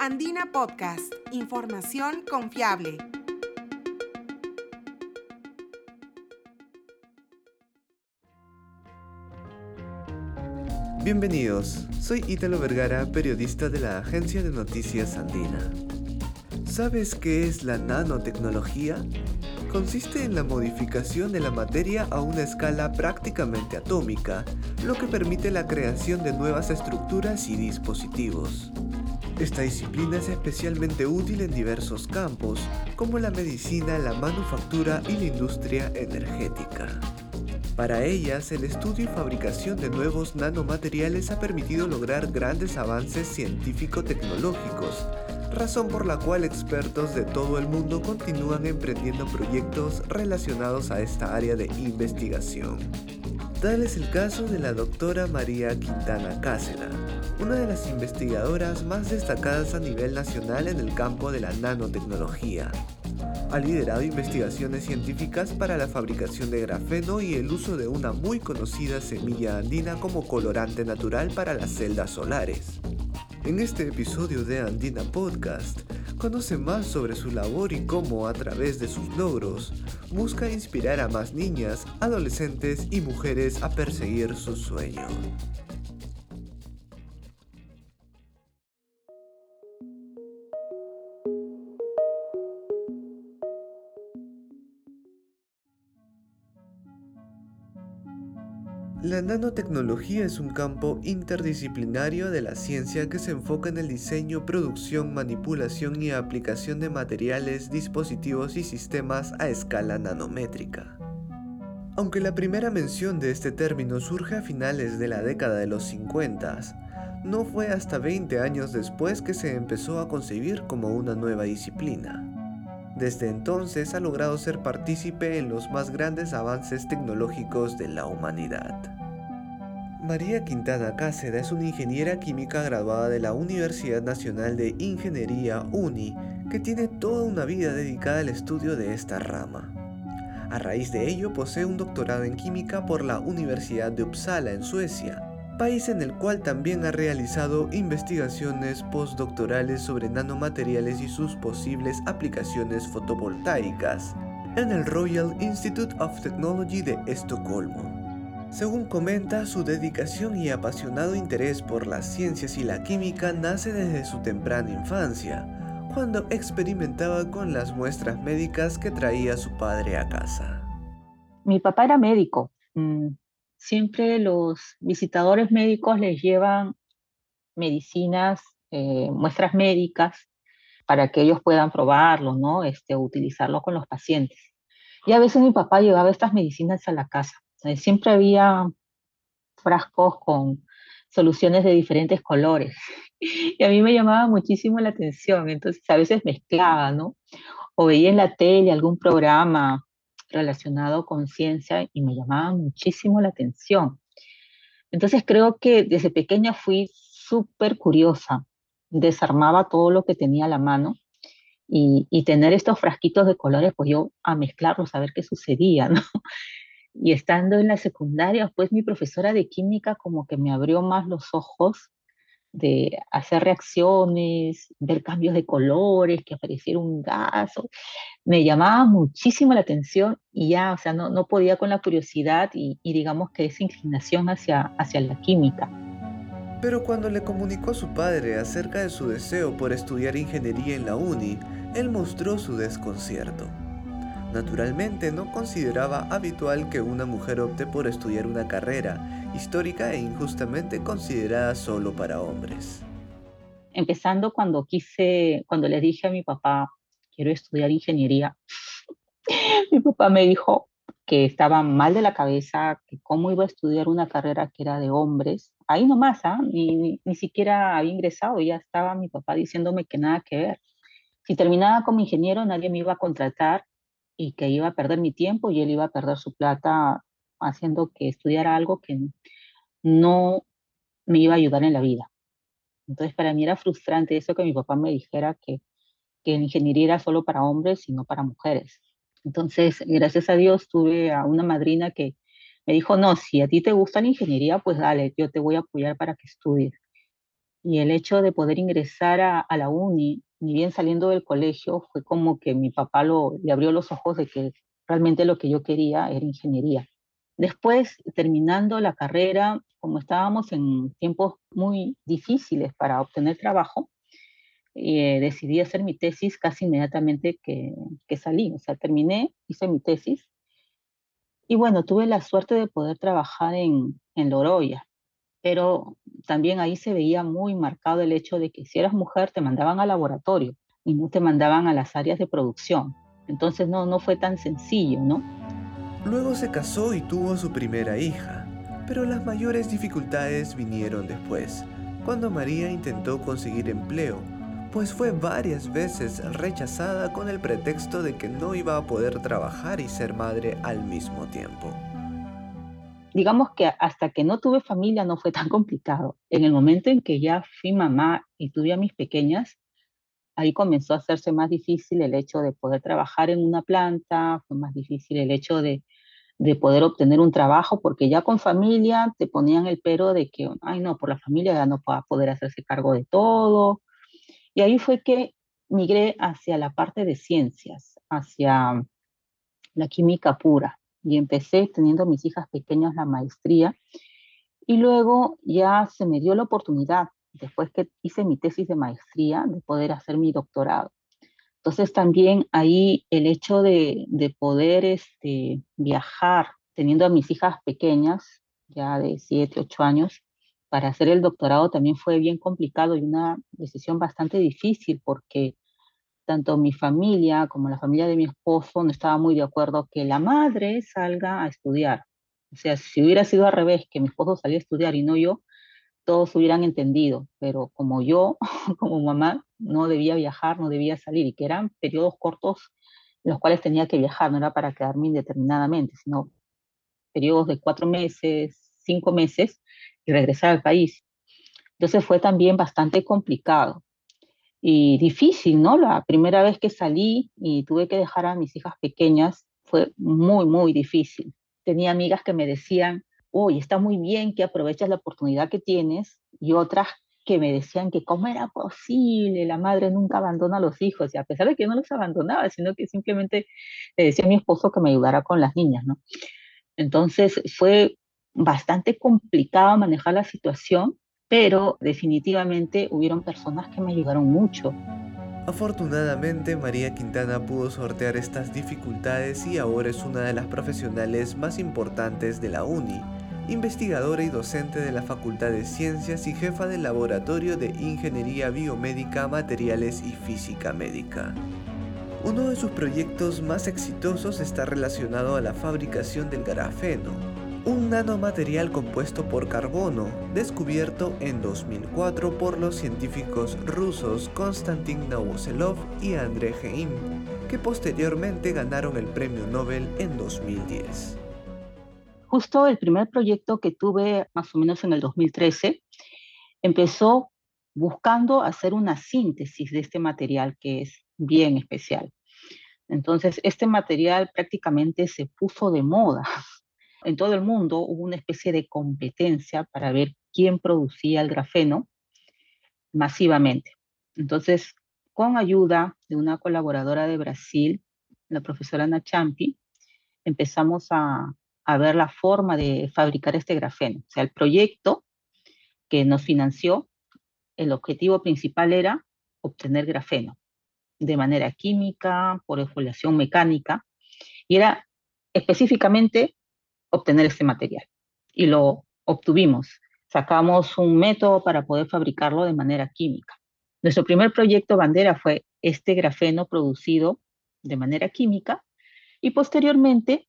Andina Podcast, información confiable. Bienvenidos, soy Ítalo Vergara, periodista de la agencia de noticias Andina. ¿Sabes qué es la nanotecnología? consiste en la modificación de la materia a una escala prácticamente atómica, lo que permite la creación de nuevas estructuras y dispositivos. Esta disciplina es especialmente útil en diversos campos, como la medicina, la manufactura y la industria energética. Para ellas, el estudio y fabricación de nuevos nanomateriales ha permitido lograr grandes avances científico-tecnológicos, razón por la cual expertos de todo el mundo continúan emprendiendo proyectos relacionados a esta área de investigación. Tal es el caso de la doctora María Quintana Cáceres, una de las investigadoras más destacadas a nivel nacional en el campo de la nanotecnología. Ha liderado investigaciones científicas para la fabricación de grafeno y el uso de una muy conocida semilla andina como colorante natural para las celdas solares. En este episodio de Andina Podcast, conoce más sobre su labor y cómo a través de sus logros busca inspirar a más niñas, adolescentes y mujeres a perseguir su sueño. La nanotecnología es un campo interdisciplinario de la ciencia que se enfoca en el diseño, producción, manipulación y aplicación de materiales, dispositivos y sistemas a escala nanométrica. Aunque la primera mención de este término surge a finales de la década de los 50, no fue hasta 20 años después que se empezó a concebir como una nueva disciplina. Desde entonces ha logrado ser partícipe en los más grandes avances tecnológicos de la humanidad. María Quintana Cáceres es una ingeniera química graduada de la Universidad Nacional de Ingeniería UNI que tiene toda una vida dedicada al estudio de esta rama. A raíz de ello posee un doctorado en química por la Universidad de Uppsala en Suecia país en el cual también ha realizado investigaciones postdoctorales sobre nanomateriales y sus posibles aplicaciones fotovoltaicas en el Royal Institute of Technology de Estocolmo. Según comenta, su dedicación y apasionado interés por las ciencias y la química nace desde su temprana infancia, cuando experimentaba con las muestras médicas que traía su padre a casa. Mi papá era médico, mm, siempre los visitadores médicos les llevan medicinas, eh, muestras médicas, para que ellos puedan probarlo, ¿no? Este, utilizarlo con los pacientes. Y a veces mi papá llevaba estas medicinas a la casa. Eh, siempre había frascos con soluciones de diferentes colores. Y a mí me llamaba muchísimo la atención. Entonces a veces mezclaba, ¿no? O veía en la tele algún programa relacionado con ciencia y me llamaba muchísimo la atención. Entonces creo que desde pequeña fui súper curiosa, desarmaba todo lo que tenía a la mano y, tener estos frasquitos de colores, pues yo a mezclarlos, a ver qué sucedía. Y estando en la secundaria, pues mi profesora de química como que me abrió más los ojos de hacer reacciones, ver cambios de colores, que apareciera un gas. Me llamaba muchísimo la atención y ya, o sea, no, no podía con la curiosidad y, y, digamos que esa inclinación hacia, hacia la química. Pero cuando le comunicó a su padre acerca de su deseo por estudiar ingeniería en la uni, él mostró su desconcierto. Naturalmente no consideraba habitual que una mujer opte por estudiar una carrera histórica e injustamente considerada solo para hombres. Empezando cuando quise, cuando le dije a mi papá, quiero estudiar ingeniería, mi papá me dijo que estaba mal de la cabeza, que cómo iba a estudiar una carrera que era de hombres. Ahí nomás, ¿ah? ni, ni siquiera había ingresado, ya estaba mi papá diciéndome que nada que ver. Si terminaba como ingeniero, nadie me iba a contratar y que iba a perder mi tiempo y él iba a perder su plata haciendo que estudiara algo que no me iba a ayudar en la vida. Entonces para mí era frustrante eso que mi papá me dijera que, que la ingeniería era solo para hombres y no para mujeres. Entonces, gracias a Dios, tuve a una madrina que me dijo, no, si a ti te gusta la ingeniería, pues dale, yo te voy a apoyar para que estudies. Y el hecho de poder ingresar a la uni, ni bien saliendo del colegio, fue como que mi papá lo, le abrió los ojos de que realmente lo que yo quería era ingeniería. Después, terminando la carrera, como estábamos en tiempos muy difíciles para obtener trabajo, eh, decidí hacer mi tesis casi inmediatamente que, que, salí. O sea, terminé, hice mi tesis. Y bueno, tuve la suerte de poder trabajar en, en Loroya, pero también ahí se veía muy marcado el hecho de que si eras mujer te mandaban al laboratorio y no te mandaban a las áreas de producción. Entonces no, no fue tan sencillo, ¿no? Luego se casó y tuvo su primera hija, pero las mayores dificultades vinieron después, cuando María intentó conseguir empleo, pues fue varias veces rechazada con el pretexto de que no iba a poder trabajar y ser madre al mismo tiempo. Digamos que hasta que no tuve familia no fue tan complicado. En el momento en que ya fui mamá y tuve a mis pequeñas, ahí comenzó a hacerse más difícil el hecho de poder trabajar en una planta, fue más difícil el hecho de, de poder obtener un trabajo, porque ya con familia te ponían el pero de que, ay no, por la familia ya no va a poder hacerse cargo de todo. Y ahí fue que migré hacia la parte de ciencias, hacia la química pura. Y empecé teniendo mis hijas pequeñas la maestría. Y luego ya se me dio la oportunidad después que hice mi tesis de maestría, de poder hacer mi doctorado. Entonces también ahí el hecho de, de poder este, viajar teniendo a mis hijas pequeñas, ya de 7, 8 años, para hacer el doctorado también fue bien complicado y una decisión bastante difícil porque tanto mi familia como la familia de mi esposo no estaba muy de acuerdo que la madre salga a estudiar. O sea, si hubiera sido al revés, que mi esposo salía a estudiar y no yo, todos hubieran entendido, pero como yo, como mamá, no debía viajar, no debía salir, y que eran periodos cortos los cuales tenía que viajar, no era para quedarme indeterminadamente, sino periodos de cuatro meses, cinco meses, y regresar al país. Entonces fue también bastante complicado y difícil, ¿no? La primera vez que salí y tuve que dejar a mis hijas pequeñas fue muy, muy difícil. Tenía amigas que me decían, uy, está muy bien que aproveches la oportunidad que tienes, y otras que me decían que cómo era posible, la madre nunca abandona a los hijos, y a pesar de que no los abandonaba, sino que simplemente le decía a mi esposo que me ayudara con las niñas, ¿no? Entonces fue bastante complicado manejar la situación, pero definitivamente hubieron personas que me ayudaron mucho. Afortunadamente, María Quintana pudo sortear estas dificultades y ahora es una de las profesionales más importantes de la UNI investigadora y docente de la Facultad de Ciencias y jefa del Laboratorio de Ingeniería Biomédica, Materiales y Física Médica. Uno de sus proyectos más exitosos está relacionado a la fabricación del grafeno, un nanomaterial compuesto por carbono, descubierto en 2004 por los científicos rusos Konstantin Novoselov y Andrei Geim, que posteriormente ganaron el Premio Nobel en 2010. Justo el primer proyecto que tuve más o menos en el 2013 empezó buscando hacer una síntesis de este material que es bien especial. Entonces, este material prácticamente se puso de moda. En todo el mundo hubo una especie de competencia para ver quién producía el grafeno masivamente. Entonces, con ayuda de una colaboradora de Brasil, la profesora Ana Champi, empezamos a, a ver la forma de fabricar este grafeno. O sea, el proyecto que nos financió, el objetivo principal era obtener grafeno de manera química, por exfoliación mecánica, y era específicamente obtener este material. Y lo obtuvimos. Sacamos un método para poder fabricarlo de manera química. Nuestro primer proyecto bandera fue este grafeno producido de manera química y posteriormente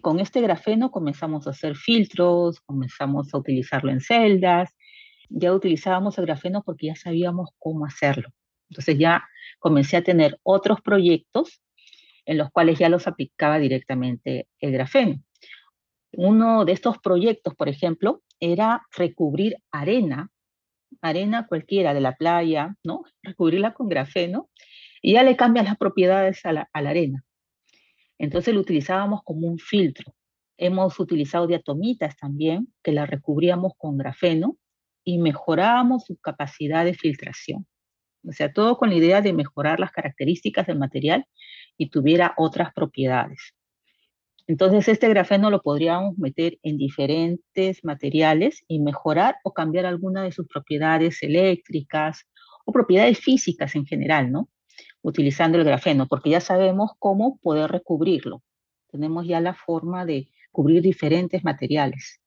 con este grafeno comenzamos a hacer filtros, comenzamos a utilizarlo en celdas, ya utilizábamos el grafeno porque ya sabíamos cómo hacerlo. Entonces ya comencé a tener otros proyectos en los cuales ya los aplicaba directamente el grafeno. Uno de estos proyectos, por ejemplo, era recubrir arena, arena cualquiera de la playa, ¿no? Recubrirla con grafeno y ya le cambias las propiedades a la, a la arena. Entonces lo utilizábamos como un filtro. Hemos utilizado diatomitas también, que la recubríamos con grafeno y mejorábamos su capacidad de filtración. O sea, todo con la idea de mejorar las características del material y tuviera otras propiedades. Entonces, este grafeno lo podríamos meter en diferentes materiales y mejorar o cambiar alguna de sus propiedades eléctricas o propiedades físicas en general, ¿no? Utilizando el grafeno, porque ya sabemos cómo poder recubrirlo. Tenemos ya la forma de cubrir diferentes materiales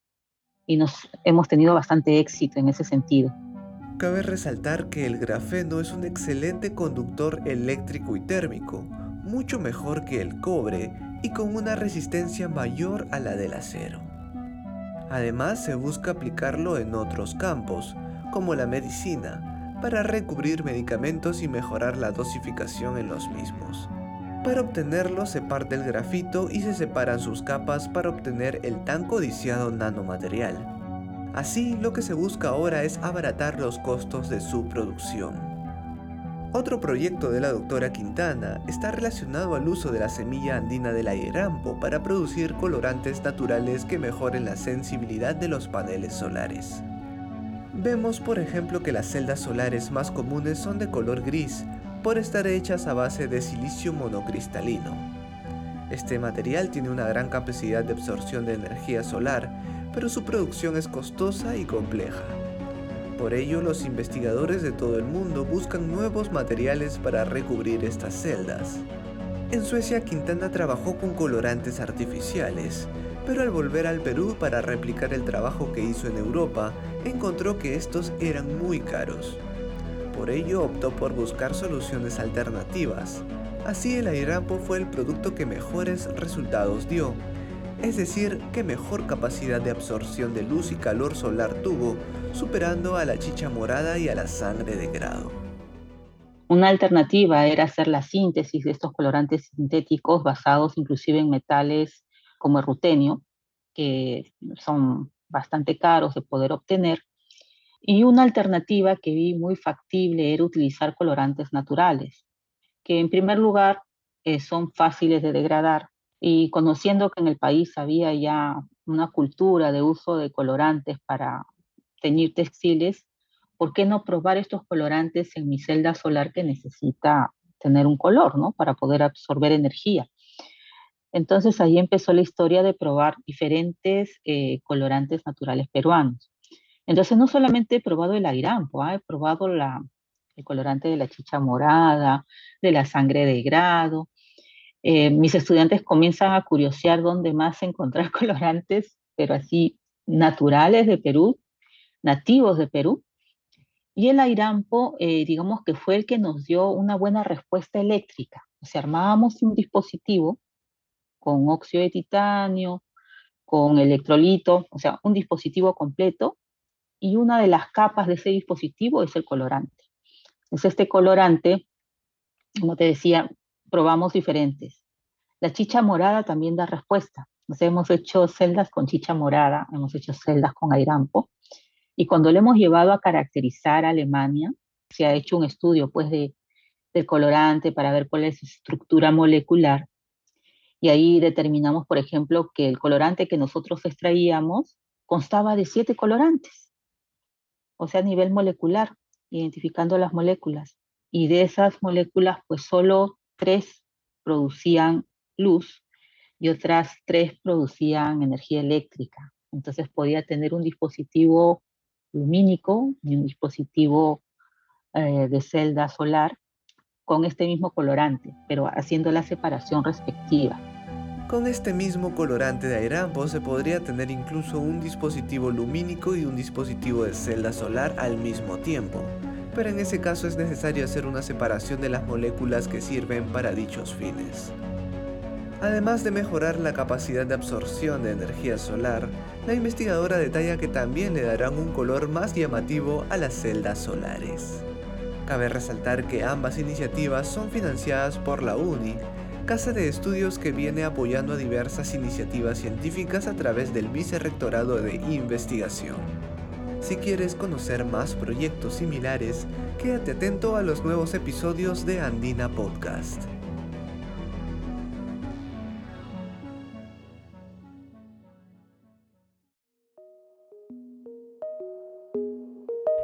y nos hemos tenido bastante éxito en ese sentido. Cabe resaltar que el grafeno es un excelente conductor eléctrico y térmico, mucho mejor que el cobre y con una resistencia mayor a la del acero. Además, se busca aplicarlo en otros campos, como la medicina, para recubrir medicamentos y mejorar la dosificación en los mismos. Para obtenerlo se parte el grafito y se separan sus capas para obtener el tan codiciado nanomaterial. Así, lo que se busca ahora es abaratar los costos de su producción. Otro proyecto de la doctora Quintana está relacionado al uso de la semilla andina del airampo para producir colorantes naturales que mejoren la sensibilidad de los paneles solares. Vemos por ejemplo que las celdas solares más comunes son de color gris, por estar hechas a base de silicio monocristalino. Este material tiene una gran capacidad de absorción de energía solar, pero su producción es costosa y compleja. Por ello, los investigadores de todo el mundo buscan nuevos materiales para recubrir estas celdas. En Suecia, Quintana trabajó con colorantes artificiales, pero al volver al Perú para replicar el trabajo que hizo en Europa, encontró que estos eran muy caros. Por ello optó por buscar soluciones alternativas. Así el airampo fue el producto que mejores resultados dio, es decir, que mejor capacidad de absorción de luz y calor solar tuvo, superando a la chicha morada y a la sangre de grado. Una alternativa era hacer la síntesis de estos colorantes sintéticos basados inclusive en metales como el rutenio, que son bastante caros de poder obtener. Y una alternativa que vi muy factible era utilizar colorantes naturales, que en primer lugar eh, son fáciles de degradar y conociendo que en el país había ya una cultura de uso de colorantes para teñir textiles, ¿por qué no probar estos colorantes en mi celda solar que necesita tener un color, ¿no? Para poder absorber energía. Entonces ahí empezó la historia de probar diferentes eh, colorantes naturales peruanos. Entonces no solamente he probado el airampo, ¿ah? he probado el colorante de la chicha morada, de la sangre de grado, eh, mis estudiantes comienzan a curiosear dónde más encontrar colorantes, pero así naturales de Perú, nativos de Perú. Y el airampo, eh, digamos que fue el que nos dio una buena respuesta eléctrica. O sea, armábamos un dispositivo con óxido de titanio, con electrolito, o sea, un dispositivo completo, y una de las capas de ese dispositivo es el colorante. Es este colorante, como te decía, probamos diferentes. La chicha morada también da respuesta. hemos hecho celdas con chicha morada, hemos hecho celdas con airampo, y cuando le hemos llevado a caracterizar a Alemania, se ha hecho un estudio pues de, del colorante para ver cuál es su estructura molecular, y ahí determinamos, por ejemplo, que el colorante que nosotros extraíamos constaba de siete colorantes, o sea, a nivel molecular, identificando las moléculas. Y de esas moléculas, pues solo tres producían luz y otras tres producían energía eléctrica. Entonces podía tener un dispositivo lumínico y un dispositivo eh, de celda solar con este mismo colorante, pero haciendo la separación respectiva. Con este mismo colorante de airampo se podría tener incluso un dispositivo lumínico y un dispositivo de celda solar al mismo tiempo, pero en ese caso es necesario hacer una separación de las moléculas que sirven para dichos fines. Además de mejorar la capacidad de absorción de energía solar, la investigadora detalla que también le darán un color más llamativo a las celdas solares. Cabe resaltar que ambas iniciativas son financiadas por la UNI, casa de estudios que viene apoyando a diversas iniciativas científicas a través del Vicerrectorado de Investigación. Si quieres conocer más proyectos similares, quédate atento a los nuevos episodios de Andina Podcast.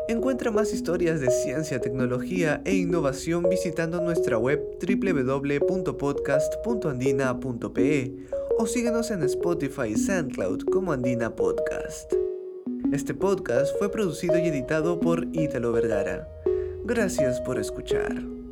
Encuentra más historias de ciencia, tecnología e innovación visitando nuestra web www.podcast.andina.pe o síguenos en Spotify y SoundCloud como Andina Podcast. Este podcast fue producido y editado por Ítalo Vergara. Gracias por escuchar.